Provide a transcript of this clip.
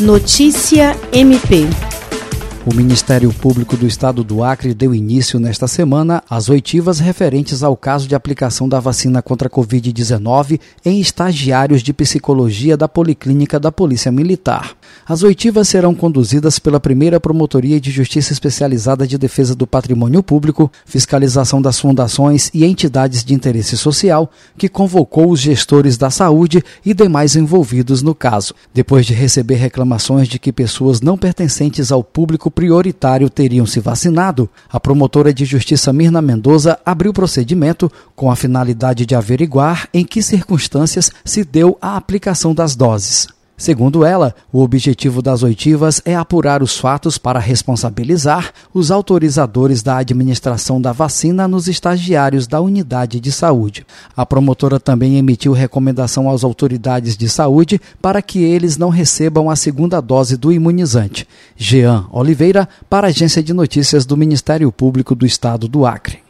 Notícia MP. O Ministério Público do Estado do Acre deu início nesta semana às oitivas referentes ao caso de aplicação da vacina contra a Covid-19 em estagiários de psicologia da Policlínica da Polícia Militar. As oitivas serão conduzidas pela primeira Promotoria de Justiça Especializada de Defesa do Patrimônio Público, Fiscalização das Fundações e Entidades de Interesse Social, que convocou os gestores da saúde e demais envolvidos no caso. Depois de receber reclamações de que pessoas não pertencentes ao público prioritário teriam se vacinado, a promotora de justiça Mirna Mendoza abriu procedimento com a finalidade de averiguar em que circunstâncias se deu a aplicação das doses. Segundo ela, o objetivo das oitivas é apurar os fatos para responsabilizar os autorizadores da administração da vacina nos estagiários da unidade de saúde. A promotora também emitiu recomendação às autoridades de saúde para que eles não recebam a segunda dose do imunizante. Jean Oliveira, para a Agência de Notícias do Ministério Público do Estado do Acre.